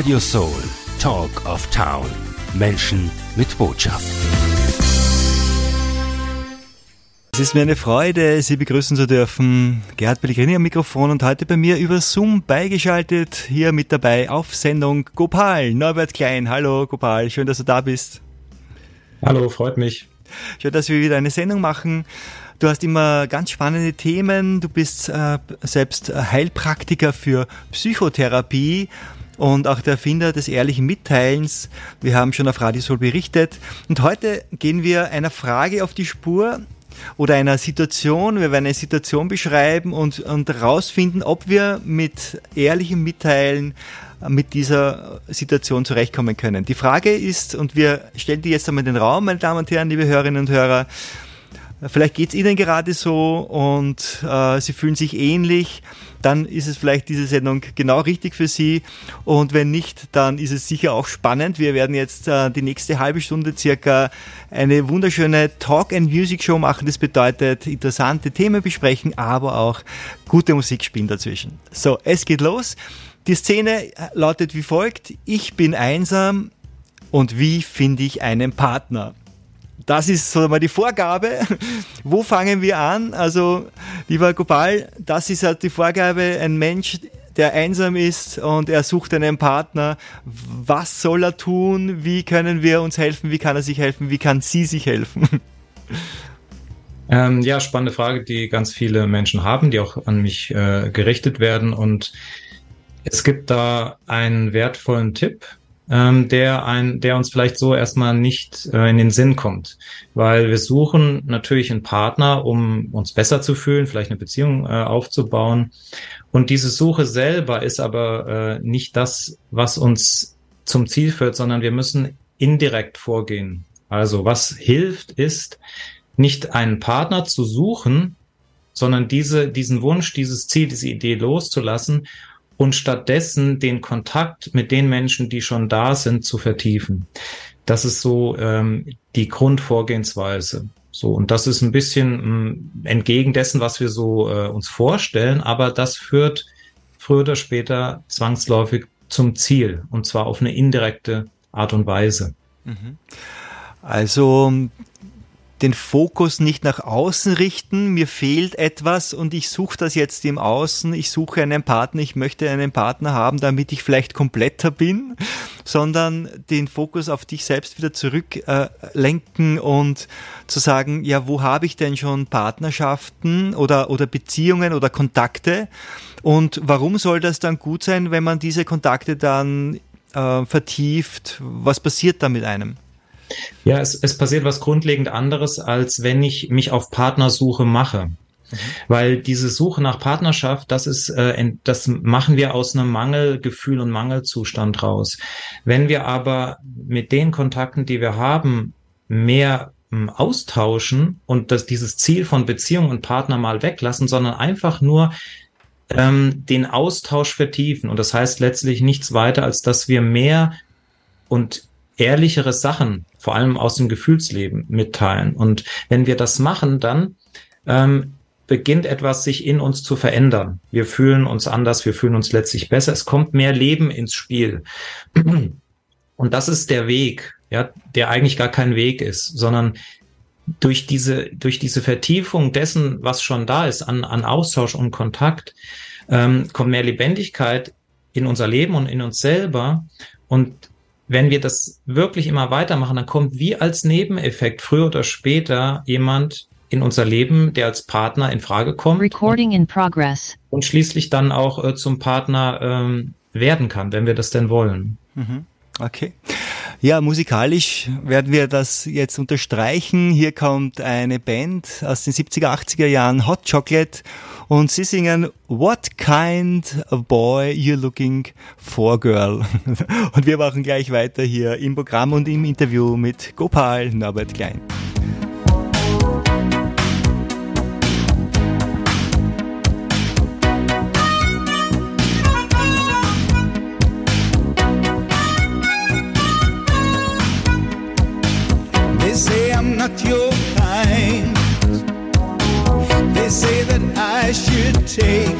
Radio Soul, Talk of Town. Menschen mit Botschaft. Es ist mir eine Freude, Sie begrüßen zu dürfen. Gerhard Pellegrini am Mikrofon und heute bei mir über Zoom beigeschaltet. Hier mit dabei auf Sendung Gopal, Norbert Klein. Hallo Gopal, schön, dass du da bist. Hallo, freut mich. Schön, dass wir wieder eine Sendung machen. Du hast immer ganz spannende Themen. Du bist äh, selbst Heilpraktiker für Psychotherapie und auch der Erfinder des ehrlichen Mitteilens. Wir haben schon auf Radio Sol berichtet. Und heute gehen wir einer Frage auf die Spur oder einer Situation. Wir werden eine Situation beschreiben und, und herausfinden, ob wir mit ehrlichem Mitteilen mit dieser Situation zurechtkommen können. Die Frage ist, und wir stellen die jetzt einmal in den Raum, meine Damen und Herren, liebe Hörerinnen und Hörer, Vielleicht geht es Ihnen gerade so und äh, Sie fühlen sich ähnlich, dann ist es vielleicht diese Sendung genau richtig für Sie. Und wenn nicht, dann ist es sicher auch spannend. Wir werden jetzt äh, die nächste halbe Stunde circa eine wunderschöne Talk and Music Show machen. Das bedeutet interessante Themen besprechen, aber auch gute Musik spielen dazwischen. So, es geht los. Die Szene lautet wie folgt. Ich bin einsam und wie finde ich einen Partner? Das ist so mal die Vorgabe. Wo fangen wir an? Also, lieber Gopal, das ist halt die Vorgabe. Ein Mensch, der einsam ist und er sucht einen Partner. Was soll er tun? Wie können wir uns helfen? Wie kann er sich helfen? Wie kann sie sich helfen? Ähm, ja, spannende Frage, die ganz viele Menschen haben, die auch an mich äh, gerichtet werden. Und es gibt da einen wertvollen Tipp, ähm, der ein, der uns vielleicht so erstmal nicht äh, in den Sinn kommt, weil wir suchen natürlich einen Partner, um uns besser zu fühlen, vielleicht eine Beziehung äh, aufzubauen. Und diese Suche selber ist aber äh, nicht das, was uns zum Ziel führt, sondern wir müssen indirekt vorgehen. Also was hilft, ist nicht einen Partner zu suchen, sondern diese, diesen Wunsch, dieses Ziel, diese Idee loszulassen und stattdessen den Kontakt mit den Menschen, die schon da sind, zu vertiefen. Das ist so ähm, die Grundvorgehensweise. So, und das ist ein bisschen ähm, entgegen dessen, was wir so äh, uns vorstellen, aber das führt früher oder später zwangsläufig zum Ziel, und zwar auf eine indirekte Art und Weise. Mhm. Also den Fokus nicht nach außen richten, mir fehlt etwas und ich suche das jetzt im Außen, ich suche einen Partner, ich möchte einen Partner haben, damit ich vielleicht kompletter bin, sondern den Fokus auf dich selbst wieder zurücklenken äh, und zu sagen, ja, wo habe ich denn schon Partnerschaften oder, oder Beziehungen oder Kontakte und warum soll das dann gut sein, wenn man diese Kontakte dann äh, vertieft? Was passiert da mit einem? Ja, es, es passiert was grundlegend anderes, als wenn ich mich auf Partnersuche mache. Weil diese Suche nach Partnerschaft, das ist, äh, das machen wir aus einem Mangelgefühl und Mangelzustand raus. Wenn wir aber mit den Kontakten, die wir haben, mehr ähm, austauschen und das, dieses Ziel von Beziehung und Partner mal weglassen, sondern einfach nur ähm, den Austausch vertiefen. Und das heißt letztlich nichts weiter, als dass wir mehr und ehrlichere Sachen, vor allem aus dem Gefühlsleben, mitteilen. Und wenn wir das machen, dann ähm, beginnt etwas sich in uns zu verändern. Wir fühlen uns anders, wir fühlen uns letztlich besser. Es kommt mehr Leben ins Spiel. Und das ist der Weg, ja, der eigentlich gar kein Weg ist, sondern durch diese, durch diese Vertiefung dessen, was schon da ist, an, an Austausch und Kontakt, ähm, kommt mehr Lebendigkeit in unser Leben und in uns selber. Und wenn wir das wirklich immer weitermachen, dann kommt wie als Nebeneffekt früher oder später jemand in unser Leben, der als Partner in Frage kommt. Recording in progress. Und schließlich dann auch äh, zum Partner ähm, werden kann, wenn wir das denn wollen. Mhm. Okay. Ja, musikalisch werden wir das jetzt unterstreichen. Hier kommt eine Band aus den 70er, 80er Jahren, Hot Chocolate, und sie singen What kind of boy you're looking for, girl? Und wir machen gleich weiter hier im Programm und im Interview mit Gopal Norbert Klein. Not your kind. They say that I should take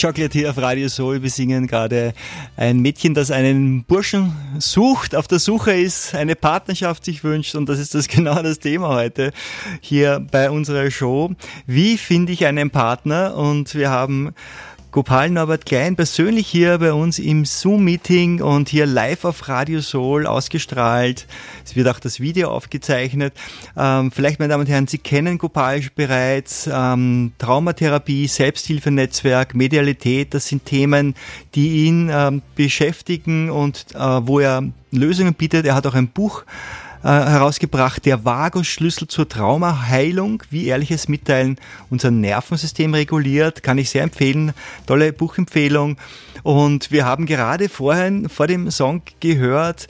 Chocolate, hier auf Radio Soul. Wir singen gerade ein Mädchen, das einen Burschen sucht, auf der Suche ist, eine Partnerschaft sich wünscht und das ist das genau das Thema heute hier bei unserer Show. Wie finde ich einen Partner? Und wir haben Gopal Norbert Klein persönlich hier bei uns im Zoom-Meeting und hier live auf Radio Soul ausgestrahlt. Es wird auch das Video aufgezeichnet. Ähm, vielleicht, meine Damen und Herren, Sie kennen Gopal bereits. Ähm, Traumatherapie, Selbsthilfenetzwerk, Medialität, das sind Themen, die ihn ähm, beschäftigen und äh, wo er Lösungen bietet. Er hat auch ein Buch äh, herausgebracht, der Vagus-Schlüssel zur Traumaheilung, wie ehrliches Mitteilen unser Nervensystem reguliert, kann ich sehr empfehlen, tolle Buchempfehlung. Und wir haben gerade vorhin vor dem Song gehört,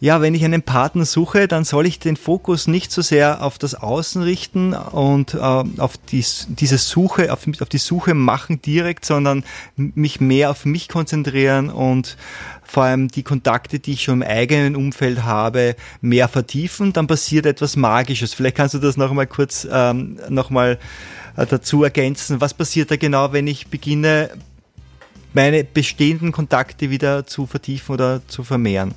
ja, wenn ich einen Partner suche, dann soll ich den Fokus nicht so sehr auf das Außen richten und äh, auf die, diese Suche, auf, auf die Suche machen direkt, sondern mich mehr auf mich konzentrieren und vor allem die Kontakte, die ich schon im eigenen Umfeld habe, mehr vertiefen, dann passiert etwas Magisches. Vielleicht kannst du das noch mal kurz ähm, noch äh, dazu ergänzen. Was passiert da genau, wenn ich beginne, meine bestehenden Kontakte wieder zu vertiefen oder zu vermehren?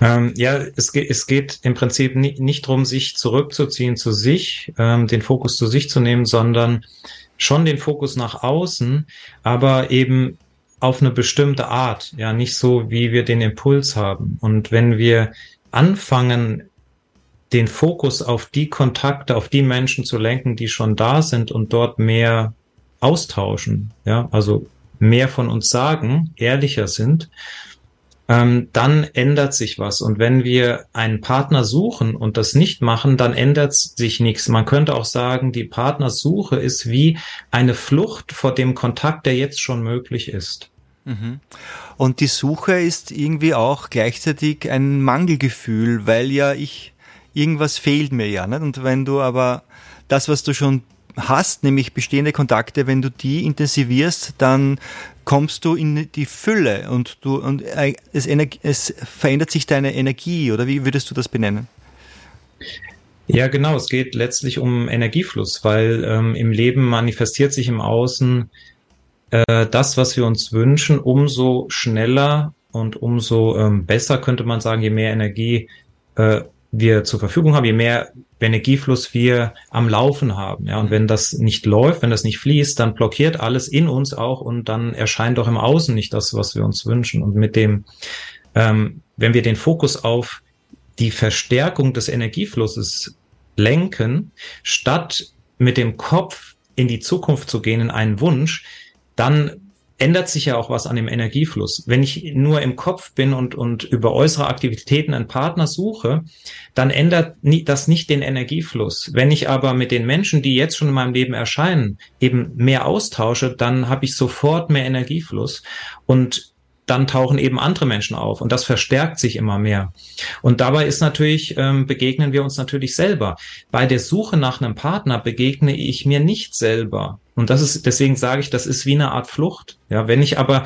Ähm, ja, es geht, es geht im Prinzip nicht, nicht darum, sich zurückzuziehen zu sich, ähm, den Fokus zu sich zu nehmen, sondern schon den Fokus nach außen, aber eben auf eine bestimmte Art, ja, nicht so, wie wir den Impuls haben. Und wenn wir anfangen, den Fokus auf die Kontakte, auf die Menschen zu lenken, die schon da sind und dort mehr austauschen, ja, also mehr von uns sagen, ehrlicher sind, ähm, dann ändert sich was. Und wenn wir einen Partner suchen und das nicht machen, dann ändert sich nichts. Man könnte auch sagen, die Partnersuche ist wie eine Flucht vor dem Kontakt, der jetzt schon möglich ist. Und die Suche ist irgendwie auch gleichzeitig ein Mangelgefühl, weil ja ich, irgendwas fehlt mir ja. Nicht? Und wenn du aber das, was du schon hast, nämlich bestehende Kontakte, wenn du die intensivierst, dann kommst du in die Fülle und du und äh, es, es verändert sich deine Energie oder wie würdest du das benennen? Ja, genau. Es geht letztlich um Energiefluss, weil ähm, im Leben manifestiert sich im Außen äh, das, was wir uns wünschen, umso schneller und umso ähm, besser könnte man sagen, je mehr Energie äh, wir zur Verfügung haben, je mehr Energiefluss wir am Laufen haben. Ja, und wenn das nicht läuft, wenn das nicht fließt, dann blockiert alles in uns auch und dann erscheint doch im Außen nicht das, was wir uns wünschen. Und mit dem, ähm, wenn wir den Fokus auf die Verstärkung des Energieflusses lenken, statt mit dem Kopf in die Zukunft zu gehen, in einen Wunsch, dann ändert sich ja auch was an dem Energiefluss. Wenn ich nur im Kopf bin und, und über äußere Aktivitäten einen Partner suche, dann ändert das nicht den Energiefluss. Wenn ich aber mit den Menschen, die jetzt schon in meinem Leben erscheinen, eben mehr austausche, dann habe ich sofort mehr Energiefluss. Und dann tauchen eben andere Menschen auf und das verstärkt sich immer mehr. Und dabei ist natürlich, ähm, begegnen wir uns natürlich selber. Bei der Suche nach einem Partner begegne ich mir nicht selber. Und das ist, deswegen sage ich, das ist wie eine Art Flucht. Ja, wenn ich aber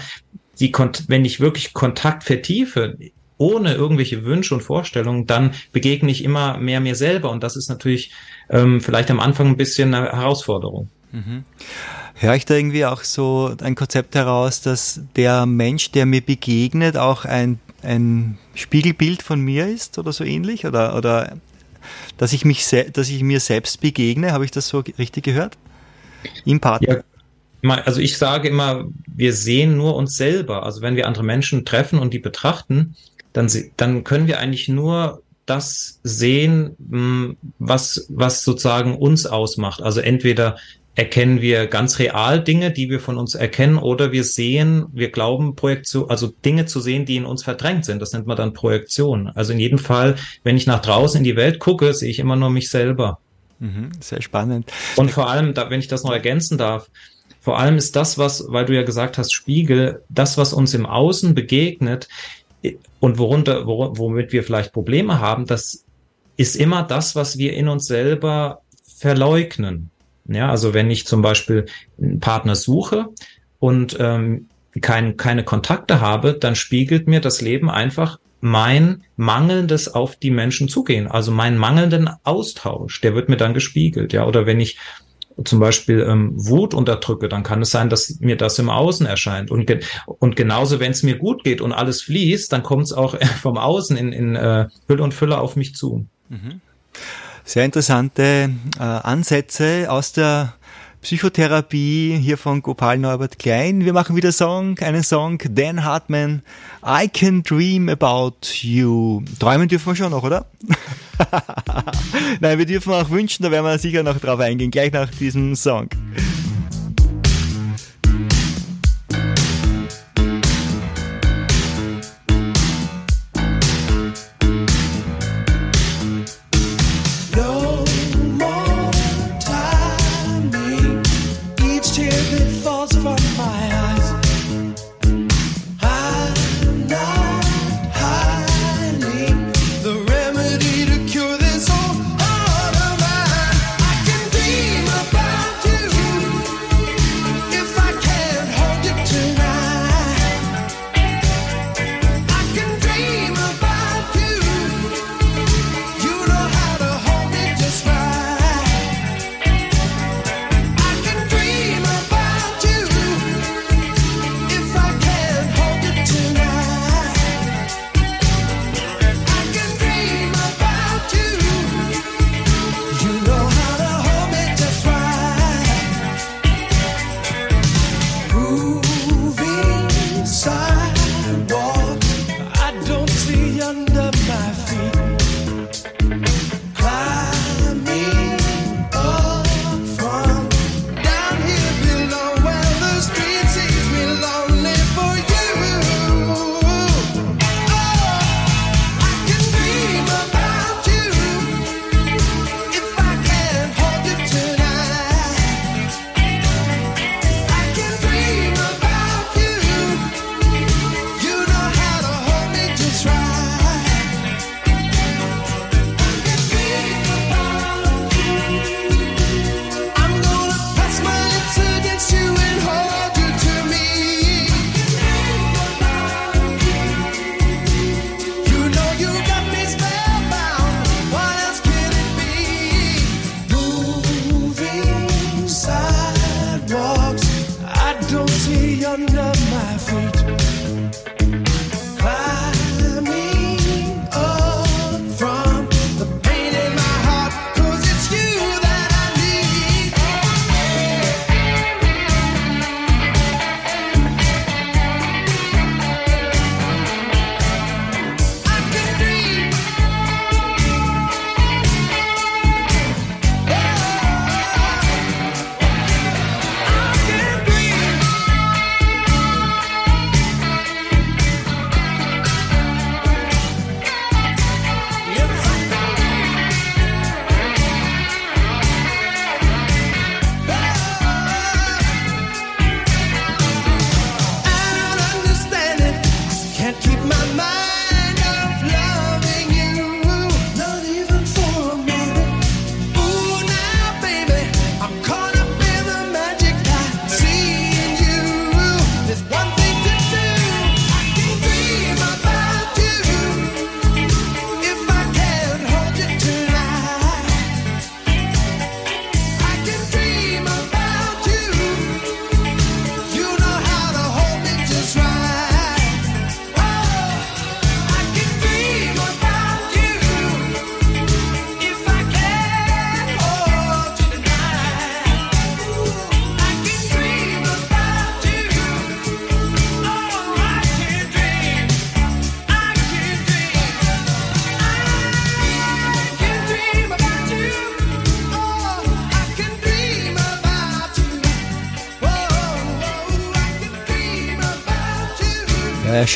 die, wenn ich wirklich Kontakt vertiefe, ohne irgendwelche Wünsche und Vorstellungen, dann begegne ich immer mehr mir selber. Und das ist natürlich ähm, vielleicht am Anfang ein bisschen eine Herausforderung. Mhm. Höre ich da irgendwie auch so ein Konzept heraus, dass der Mensch, der mir begegnet, auch ein, ein Spiegelbild von mir ist oder so ähnlich? Oder, oder dass ich mich dass ich mir selbst begegne, habe ich das so richtig gehört? Im Partner. Ja, also ich sage immer, wir sehen nur uns selber. Also wenn wir andere Menschen treffen und die betrachten, dann, dann können wir eigentlich nur das sehen, hm, was, was sozusagen uns ausmacht. Also entweder erkennen wir ganz real Dinge, die wir von uns erkennen, oder wir sehen, wir glauben Projektion, also Dinge zu sehen, die in uns verdrängt sind. Das nennt man dann Projektion. Also in jedem Fall, wenn ich nach draußen in die Welt gucke, sehe ich immer nur mich selber. Mhm, sehr spannend. Und vor allem, da, wenn ich das noch ergänzen darf, vor allem ist das, was, weil du ja gesagt hast, Spiegel, das, was uns im Außen begegnet und worunter, womit wir vielleicht Probleme haben, das ist immer das, was wir in uns selber verleugnen. Ja, also wenn ich zum Beispiel einen Partner suche und ähm, kein, keine Kontakte habe, dann spiegelt mir das Leben einfach mein mangelndes auf die Menschen zugehen, also meinen mangelnden Austausch, der wird mir dann gespiegelt, ja. Oder wenn ich zum Beispiel ähm, Wut unterdrücke, dann kann es sein, dass mir das im Außen erscheint. Und, ge und genauso, wenn es mir gut geht und alles fließt, dann kommt es auch vom Außen in, in äh, Hülle und Fülle auf mich zu. Mhm sehr interessante äh, Ansätze aus der Psychotherapie hier von Gopal Norbert Klein. Wir machen wieder Song, einen Song, Dan Hartman, I Can Dream About You. Träumen dürfen wir schon noch, oder? Nein, wir dürfen auch wünschen, da werden wir sicher noch drauf eingehen, gleich nach diesem Song.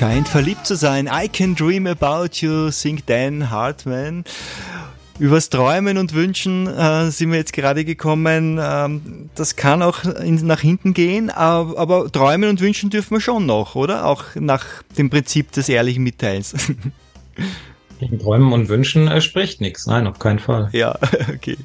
scheint verliebt zu sein. I can dream about you, singt Dan Hartman. Übers Träumen und Wünschen äh, sind wir jetzt gerade gekommen. Ähm, das kann auch in, nach hinten gehen, aber, aber träumen und wünschen dürfen wir schon noch, oder? Auch nach dem Prinzip des ehrlichen Mitteils. Gegen Träumen und Wünschen äh, spricht nichts. Nein, auf keinen Fall. Ja, okay.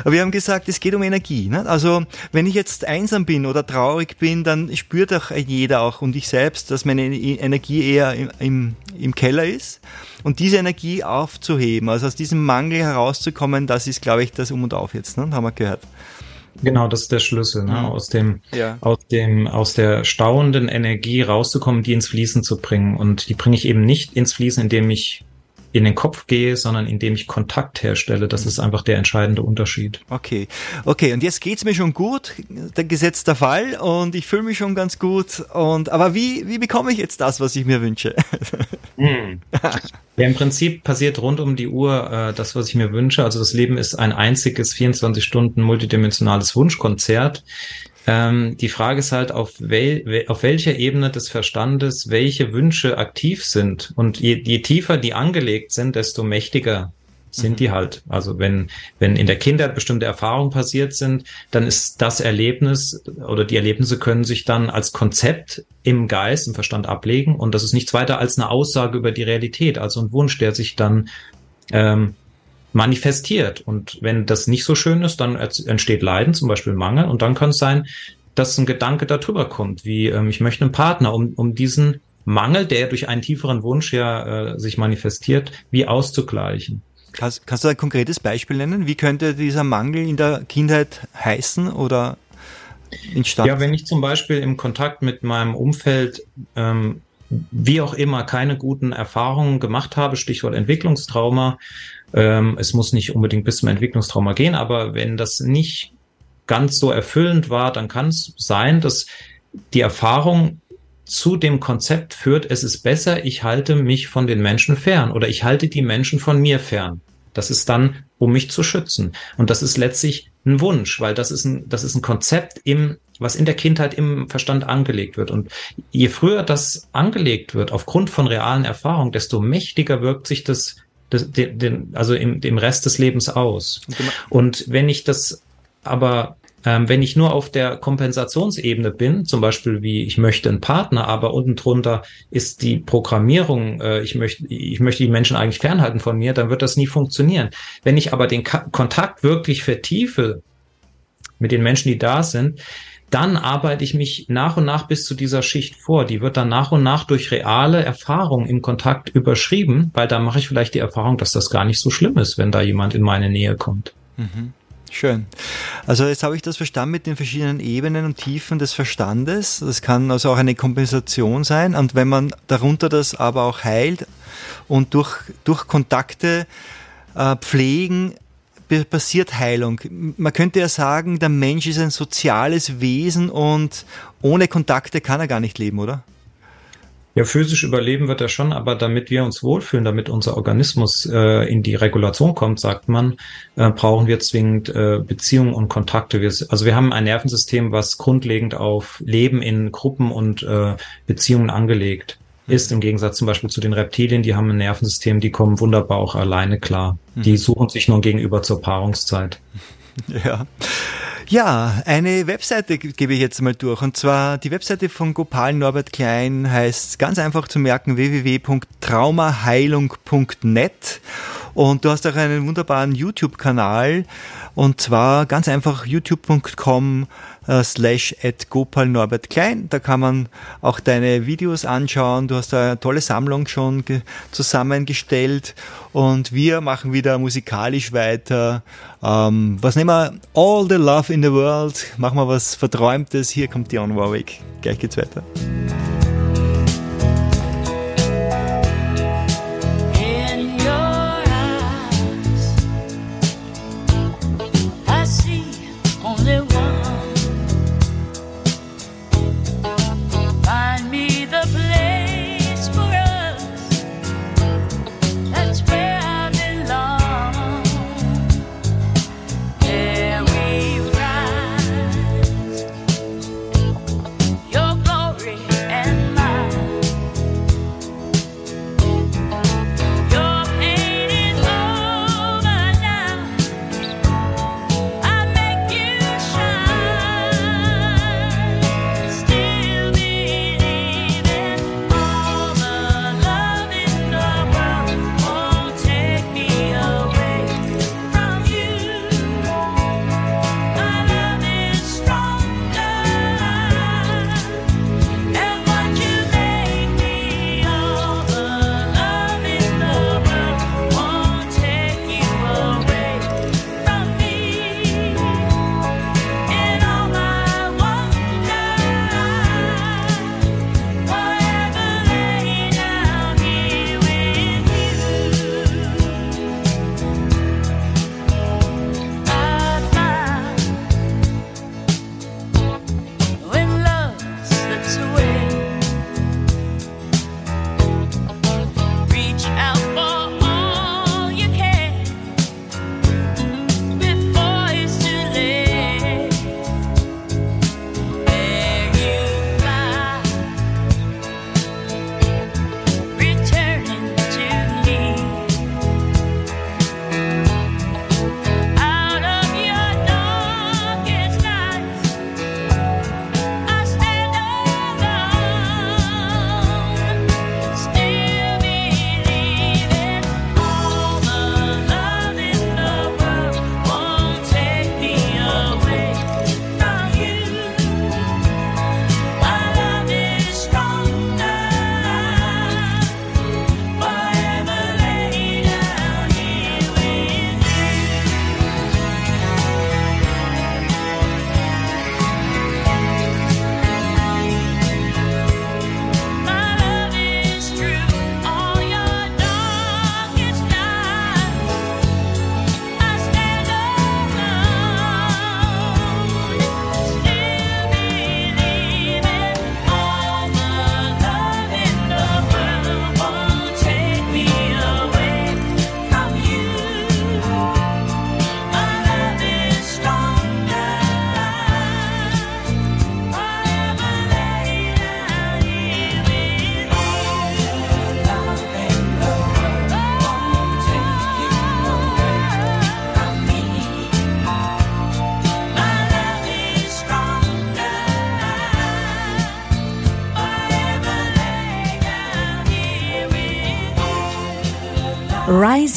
Aber wir haben gesagt, es geht um Energie. Ne? Also wenn ich jetzt einsam bin oder traurig bin, dann spürt auch jeder auch und ich selbst, dass meine Energie eher im, im, im Keller ist. Und diese Energie aufzuheben, also aus diesem Mangel herauszukommen, das ist, glaube ich, das Um und Auf jetzt, ne? haben wir gehört. Genau, das ist der Schlüssel, ne? Mhm. aus dem, Ja. aus dem, aus der stauenden Energie rauszukommen, die ins Fließen zu bringen. Und die bringe ich eben nicht ins Fließen, indem ich in den Kopf gehe, sondern indem ich Kontakt herstelle. Das ist einfach der entscheidende Unterschied. Okay, okay, und jetzt geht's mir schon gut, der gesetzter Fall, und ich fühle mich schon ganz gut. Und aber wie, wie bekomme ich jetzt das, was ich mir wünsche? Hm. Ja, im Prinzip passiert rund um die Uhr äh, das, was ich mir wünsche. Also das Leben ist ein einziges 24 Stunden multidimensionales Wunschkonzert. Ähm, die Frage ist halt, auf, wel, auf welcher Ebene des Verstandes welche Wünsche aktiv sind. Und je, je tiefer die angelegt sind, desto mächtiger sind die halt. Also wenn, wenn in der Kindheit bestimmte Erfahrungen passiert sind, dann ist das Erlebnis oder die Erlebnisse können sich dann als Konzept im Geist, im Verstand ablegen und das ist nichts weiter als eine Aussage über die Realität, also ein Wunsch, der sich dann ähm, manifestiert. Und wenn das nicht so schön ist, dann entsteht Leiden, zum Beispiel Mangel und dann kann es sein, dass ein Gedanke darüber kommt, wie ähm, ich möchte einen Partner, um, um diesen Mangel, der durch einen tieferen Wunsch ja äh, sich manifestiert, wie auszugleichen. Kannst, kannst du ein konkretes Beispiel nennen? Wie könnte dieser Mangel in der Kindheit heißen oder entstanden? Ja, wenn ich zum Beispiel im Kontakt mit meinem Umfeld, ähm, wie auch immer, keine guten Erfahrungen gemacht habe, Stichwort Entwicklungstrauma, ähm, es muss nicht unbedingt bis zum Entwicklungstrauma gehen, aber wenn das nicht ganz so erfüllend war, dann kann es sein, dass die Erfahrung zu dem Konzept führt, es ist besser, ich halte mich von den Menschen fern oder ich halte die Menschen von mir fern. Das ist dann, um mich zu schützen. Und das ist letztlich ein Wunsch, weil das ist ein, das ist ein Konzept im, was in der Kindheit im Verstand angelegt wird. Und je früher das angelegt wird, aufgrund von realen Erfahrungen, desto mächtiger wirkt sich das, das den, den, also im, im Rest des Lebens aus. Und wenn ich das aber ähm, wenn ich nur auf der Kompensationsebene bin, zum Beispiel wie ich möchte einen Partner, aber unten drunter ist die Programmierung, äh, ich möchte, ich möchte die Menschen eigentlich fernhalten von mir, dann wird das nie funktionieren. Wenn ich aber den Ka Kontakt wirklich vertiefe mit den Menschen, die da sind, dann arbeite ich mich nach und nach bis zu dieser Schicht vor. Die wird dann nach und nach durch reale Erfahrungen im Kontakt überschrieben, weil da mache ich vielleicht die Erfahrung, dass das gar nicht so schlimm ist, wenn da jemand in meine Nähe kommt. Schön. Also jetzt habe ich das verstanden mit den verschiedenen Ebenen und Tiefen des Verstandes. Das kann also auch eine Kompensation sein. Und wenn man darunter das aber auch heilt und durch, durch Kontakte äh, pflegen, passiert Heilung. Man könnte ja sagen, der Mensch ist ein soziales Wesen und ohne Kontakte kann er gar nicht leben, oder? Ja, physisch überleben wird er schon, aber damit wir uns wohlfühlen, damit unser Organismus äh, in die Regulation kommt, sagt man, äh, brauchen wir zwingend äh, Beziehungen und Kontakte. Wir, also wir haben ein Nervensystem, was grundlegend auf Leben in Gruppen und äh, Beziehungen angelegt ist, im Gegensatz zum Beispiel zu den Reptilien, die haben ein Nervensystem, die kommen wunderbar auch alleine klar. Die suchen sich nur gegenüber zur Paarungszeit. Ja. Ja, eine Webseite ge- gebe ich jetzt mal durch. Und zwar die Webseite von Gopal Norbert Klein heißt ganz einfach zu merken www.traumaheilung.net. Und du hast auch einen wunderbaren YouTube-Kanal. Und zwar ganz einfach youtube.com äh, slash at Gopal Norbert Klein. Da kann man auch deine Videos anschauen. Du hast da eine tolle Sammlung schon ge- zusammengestellt. Und wir machen wieder musikalisch weiter. Ähm, was nehmen wir? All the Love in the World. Machen wir was Verträumtes. Hier kommt Dion Warwick. Gleich geht's weiter.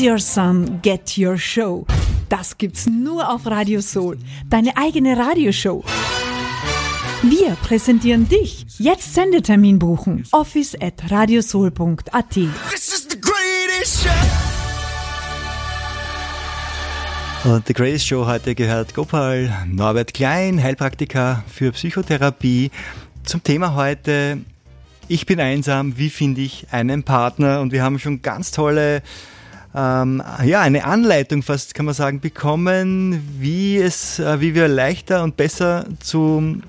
Your Sun, Get Your Show. Das gibt's nur auf Radio Soul, deine eigene Radioshow. Wir präsentieren dich. Jetzt Sendetermin buchen. Office at radiosoul.at. This is the greatest show. Und The Greatest Show heute gehört Gopal Norbert Klein, Heilpraktiker für Psychotherapie. Zum Thema heute, ich bin einsam, wie finde ich einen Partner? Und wir haben schon ganz tolle, ähm, ja, eine Anleitung fast, kann man sagen, bekommen, wie es, äh, wie wir leichter und besser zum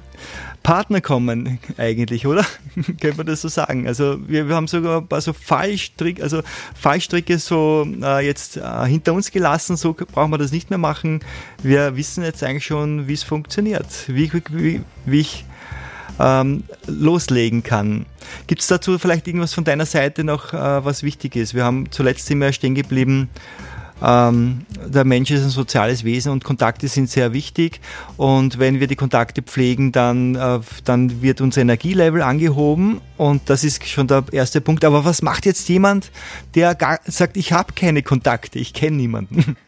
Partner kommen eigentlich, oder? Könnte man das so sagen? Also wir, wir haben sogar ein paar so Fallstrick, also Fallstricke so äh, jetzt äh, hinter uns gelassen, so brauchen wir das nicht mehr machen. Wir wissen jetzt eigentlich schon, wie es funktioniert, wie, wie, wie ich ähm, loslegen kann. Gibt es dazu vielleicht irgendwas von deiner Seite noch, äh, was wichtig ist? Wir haben zuletzt immer stehen geblieben, ähm, der Mensch ist ein soziales Wesen und Kontakte sind sehr wichtig. Und wenn wir die Kontakte pflegen, dann, äh, dann wird unser Energielevel angehoben. Und das ist schon der erste Punkt. Aber was macht jetzt jemand, der gar, sagt, ich habe keine Kontakte, ich kenne niemanden?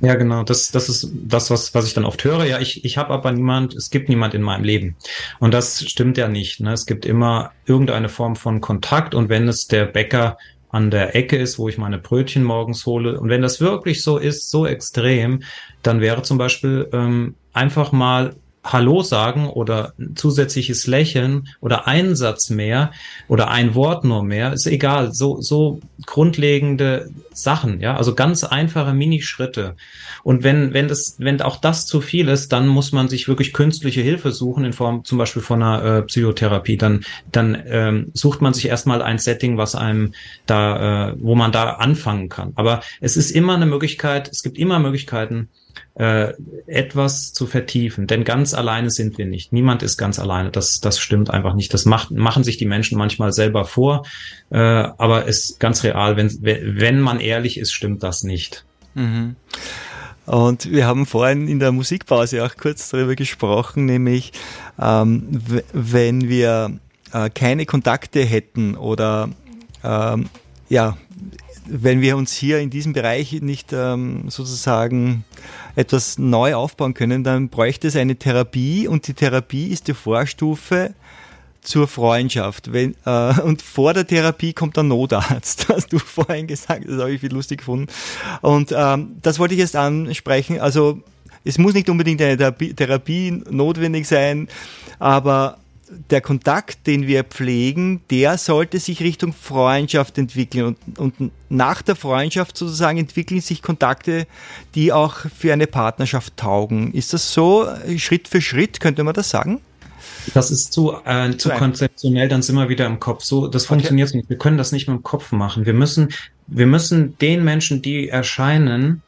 Ja, genau. Das, das ist das, was, was ich dann oft höre. Ja, ich, ich habe aber niemand, es gibt niemand in meinem Leben. Und das stimmt ja nicht. Ne? Es gibt immer irgendeine Form von Kontakt. Und wenn es der Bäcker an der Ecke ist, wo ich meine Brötchen morgens hole, und wenn das wirklich so ist, so extrem, dann wäre zum Beispiel ähm, einfach mal Hallo sagen oder zusätzliches Lächeln oder einen Satz mehr oder ein Wort nur mehr, ist egal. So, so grundlegende Sachen, ja, also ganz einfache Minischritte. Und wenn, wenn das, wenn auch das zu viel ist, dann muss man sich wirklich künstliche Hilfe suchen in Form zum Beispiel von einer äh, Psychotherapie. Dann, dann ähm, sucht man sich erstmal ein Setting, was einem da, äh, wo man da anfangen kann. Aber es ist immer eine Möglichkeit, es gibt immer Möglichkeiten, äh, etwas zu vertiefen. Denn ganz alleine sind wir nicht. Niemand ist ganz alleine. Das, das stimmt einfach nicht. Das macht, machen sich die Menschen manchmal selber vor. Äh, aber ist ganz real. Wenn, wenn man ehrlich ist, stimmt das nicht. Mhm. Und wir haben vorhin in der Musikpause auch kurz darüber gesprochen, nämlich ähm, wenn wir äh, keine Kontakte hätten oder ähm, ja, wenn wir uns hier in diesem Bereich nicht ähm, sozusagen etwas neu aufbauen können, dann bräuchte es eine Therapie und die Therapie ist die Vorstufe zur Freundschaft. Wenn, äh, und vor der Therapie kommt der Notarzt, hast du vorhin gesagt, das habe ich viel lustig gefunden. Und ähm, das wollte ich jetzt ansprechen. Also es muss nicht unbedingt eine Therapie, notwendig sein, aber der Kontakt, den wir pflegen, der sollte sich Richtung Freundschaft entwickeln. Und, und nach der Freundschaft sozusagen entwickeln sich Kontakte, die auch für eine Partnerschaft taugen. Ist das so Schritt für Schritt, könnte man das sagen? Das ist zu, äh, zu konzeptionell, dann sind wir wieder im Kopf. So, das funktioniert nicht. Wir können das nicht mit dem Kopf machen. Wir müssen, wir müssen den Menschen, die erscheinen,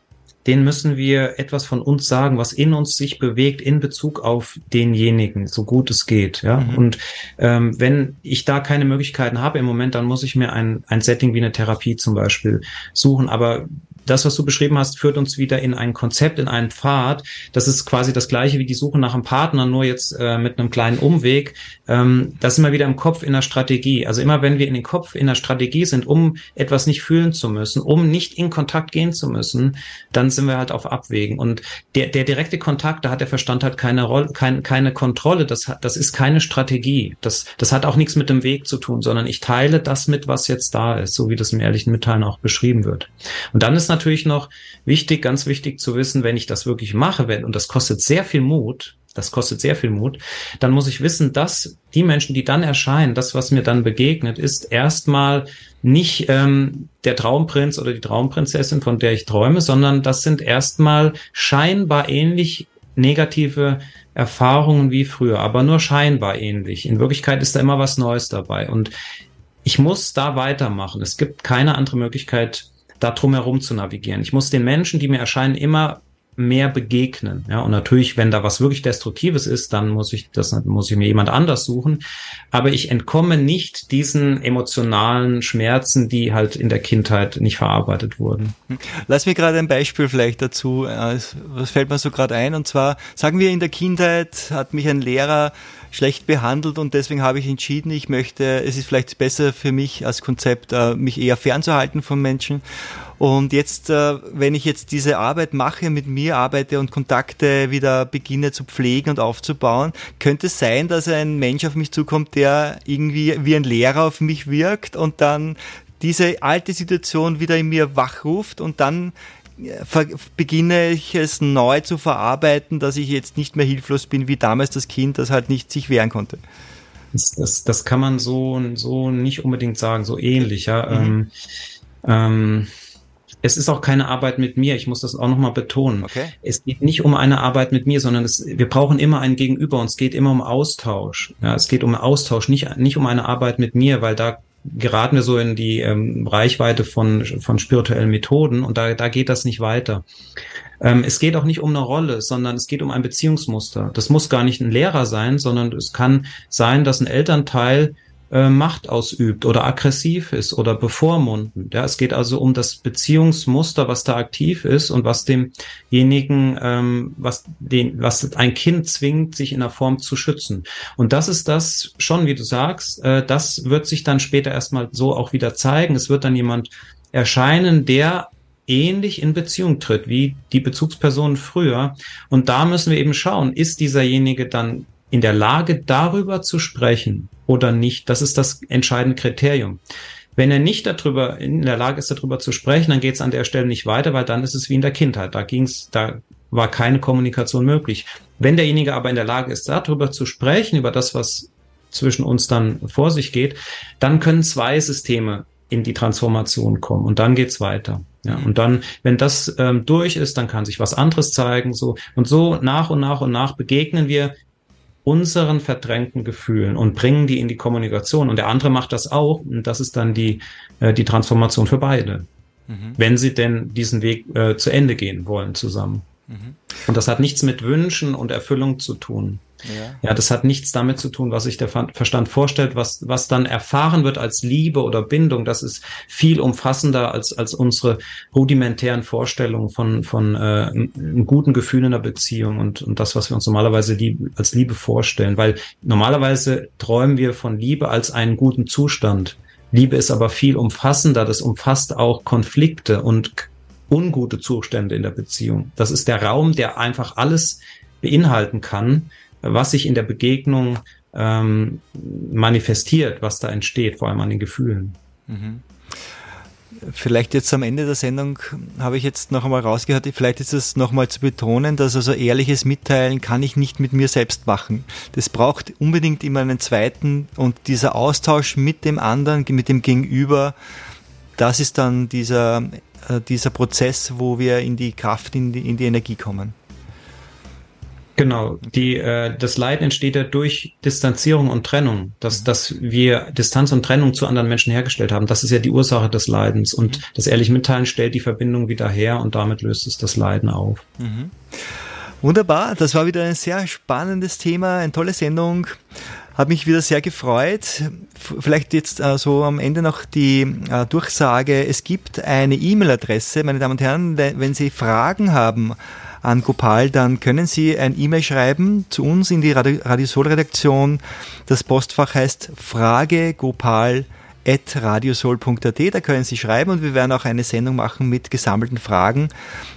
denen müssen wir etwas von uns sagen, was in uns sich bewegt in Bezug auf denjenigen, so gut es geht. Ja, Mhm. und ähm, wenn ich da keine Möglichkeiten habe im Moment, dann muss ich mir ein ein Setting wie eine Therapie zum Beispiel suchen. Aber das, was du beschrieben hast, führt uns wieder in ein Konzept, in einen Pfad. Das ist quasi das gleiche wie die Suche nach einem Partner, nur jetzt äh, mit einem kleinen Umweg. Ähm, das immer wieder im Kopf in der Strategie. Also immer wenn wir in den Kopf in der Strategie sind, um etwas nicht fühlen zu müssen, um nicht in Kontakt gehen zu müssen, dann sind wir halt auf Abwägen. Und der, der direkte Kontakt, da hat der Verstand halt keine Rolle, kein, keine Kontrolle. Das hat, das ist keine Strategie. Das, das hat auch nichts mit dem Weg zu tun, sondern ich teile das mit, was jetzt da ist, so wie das im ehrlichen Mitteilen auch beschrieben wird. Und dann ist natürlich noch wichtig, ganz wichtig zu wissen, wenn ich das wirklich mache, wenn, und das kostet sehr viel Mut, das kostet sehr viel Mut, dann muss ich wissen, dass die Menschen, die dann erscheinen, das, was mir dann begegnet, ist erstmal nicht ähm, der Traumprinz oder die Traumprinzessin, von der ich träume, sondern das sind erstmal scheinbar ähnlich negative Erfahrungen wie früher, aber nur scheinbar ähnlich. In Wirklichkeit ist da immer was Neues dabei. Und ich muss da weitermachen. Es gibt keine andere Möglichkeit, da drum herum zu navigieren. Ich muss den Menschen, die mir erscheinen, immer mehr begegnen. Ja, und natürlich, wenn da was wirklich Destruktives ist, dann muss ich das, muss ich mir jemand anders suchen. Aber ich entkomme nicht diesen emotionalen Schmerzen, die halt in der Kindheit nicht verarbeitet wurden. Lass mir gerade ein Beispiel vielleicht dazu. äh, Was fällt mir so gerade ein? Und zwar, sagen wir, in der Kindheit hat mich ein Lehrer schlecht behandelt und deswegen habe ich entschieden, ich möchte, es ist vielleicht besser für mich als Konzept, äh, mich eher fernzuhalten von Menschen. Und jetzt, äh, wenn ich jetzt diese Arbeit mache, mit mir arbeite und Kontakte wieder beginne zu pflegen und aufzubauen, könnte es sein, dass ein Mensch auf mich zukommt, der irgendwie wie ein Lehrer auf mich wirkt und dann diese alte Situation wieder in mir wachruft und dann beginne ich es neu zu verarbeiten, dass ich jetzt nicht mehr hilflos bin wie damals das Kind, das halt nicht sich wehren konnte. Das, das, das kann man so, so nicht unbedingt sagen, so ähnlich, ja. Ähm, ähm, es ist auch keine Arbeit mit mir, ich muss das auch nochmal betonen. Okay. Es geht nicht um eine Arbeit mit mir, sondern es, wir brauchen immer ein Gegenüber und es geht immer um Austausch. Ja, es geht um Austausch, nicht, nicht um eine Arbeit mit mir, weil da geraten wir so in die ähm, Reichweite von, von spirituellen Methoden und da, da geht das nicht weiter. Ähm, es geht auch nicht um eine Rolle, sondern es geht um ein Beziehungsmuster. Das muss gar nicht ein Lehrer sein, sondern es kann sein, dass ein Elternteil äh, Macht ausübt oder aggressiv ist oder bevormundend. Ja, es geht also um das Beziehungsmuster, was da aktiv ist und was demjenigen, ähm, was den, was ein Kind zwingt, sich in einer Form zu schützen. Und das ist das schon, wie du sagst, äh, das wird sich dann später erstmal so auch wieder zeigen. Es wird dann jemand erscheinen, der ähnlich in Beziehung tritt wie die Bezugspersonen früher. Und da müssen wir eben schauen, ist dieserjenige dann in der Lage, darüber zu sprechen oder nicht? Das ist das entscheidende Kriterium. Wenn er nicht darüber in der Lage ist, darüber zu sprechen, dann geht es an der Stelle nicht weiter, weil dann ist es wie in der Kindheit. Da ging's, da war keine Kommunikation möglich. Wenn derjenige aber in der Lage ist, darüber zu sprechen, über das, was zwischen uns dann vor sich geht, dann können zwei Systeme in die Transformation kommen und dann geht's weiter. Ja, und dann, wenn das ähm, durch ist, dann kann sich was anderes zeigen. So und so nach und nach und nach begegnen wir unseren verdrängten Gefühlen und bringen die in die Kommunikation. Und der andere macht das auch. Und das ist dann die, äh, die Transformation für beide. Wenn sie denn diesen Weg äh, zu Ende gehen wollen zusammen. Und das hat nichts mit Wünschen und Erfüllung zu tun. Ja. Ja, das hat nichts damit zu tun, was sich der Ver- Verstand vorstellt, was, was dann erfahren wird als Liebe oder Bindung. Das ist viel umfassender als, als unsere rudimentären Vorstellungen von, von äh, einem guten Gefühl in einer Beziehung und, und das, was wir uns normalerweise lieb, als Liebe vorstellen. Weil normalerweise träumen wir von Liebe als einen guten Zustand. Liebe ist aber viel umfassender. Das umfasst auch Konflikte und ungute Zustände in der Beziehung. Das ist der Raum, der einfach alles beinhalten kann, was sich in der Begegnung ähm, manifestiert, was da entsteht, vor allem an den Gefühlen. Vielleicht jetzt am Ende der Sendung habe ich jetzt noch einmal rausgehört, vielleicht ist es nochmal zu betonen, dass also ehrliches Mitteilen kann ich nicht mit mir selbst machen. Das braucht unbedingt immer einen zweiten und dieser Austausch mit dem anderen, mit dem Gegenüber, das ist dann dieser, äh, dieser Prozess, wo wir in die Kraft, in die, in die Energie kommen. Genau, die, äh, das Leiden entsteht ja durch Distanzierung und Trennung. Dass, dass wir Distanz und Trennung zu anderen Menschen hergestellt haben, das ist ja die Ursache des Leidens. Und das ehrliche Mitteilen stellt die Verbindung wieder her und damit löst es das Leiden auf. Wunderbar, das war wieder ein sehr spannendes Thema, eine tolle Sendung. Hat mich wieder sehr gefreut. Vielleicht jetzt äh, so am Ende noch die äh, Durchsage. Es gibt eine E-Mail-Adresse, meine Damen und Herren, wenn Sie Fragen haben an Gopal, dann können Sie ein E-Mail schreiben zu uns in die Radio, Radio Sol Redaktion. Das Postfach heißt fragegopal radiosol.at, da können Sie schreiben und wir werden auch eine Sendung machen mit gesammelten Fragen.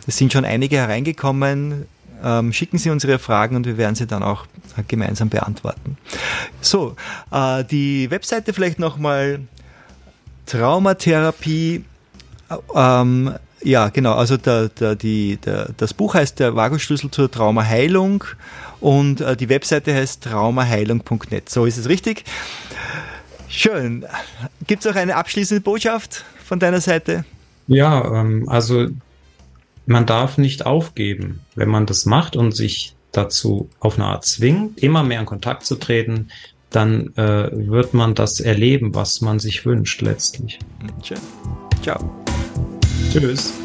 Es sind schon einige hereingekommen. Ähm, schicken Sie uns Ihre Fragen und wir werden sie dann auch äh, gemeinsam beantworten. So, äh, die Webseite vielleicht nochmal Traumatherapie. äh, Ähm, ja, genau, also der, der, die, der, das Buch heißt der Vagoschlüssel zur Traumaheilung und äh, die Webseite heißt traumaheilung.net. So ist es richtig. Schön. Gibt es auch eine abschließende Botschaft von deiner Seite? Ja, ähm, also man darf nicht aufgeben. Wenn man das macht und sich dazu auf eine Art zwingt, immer mehr in Kontakt zu treten, dann äh, wird man das erleben, was man sich wünscht letztlich. Schön. Ciao. Tschüss.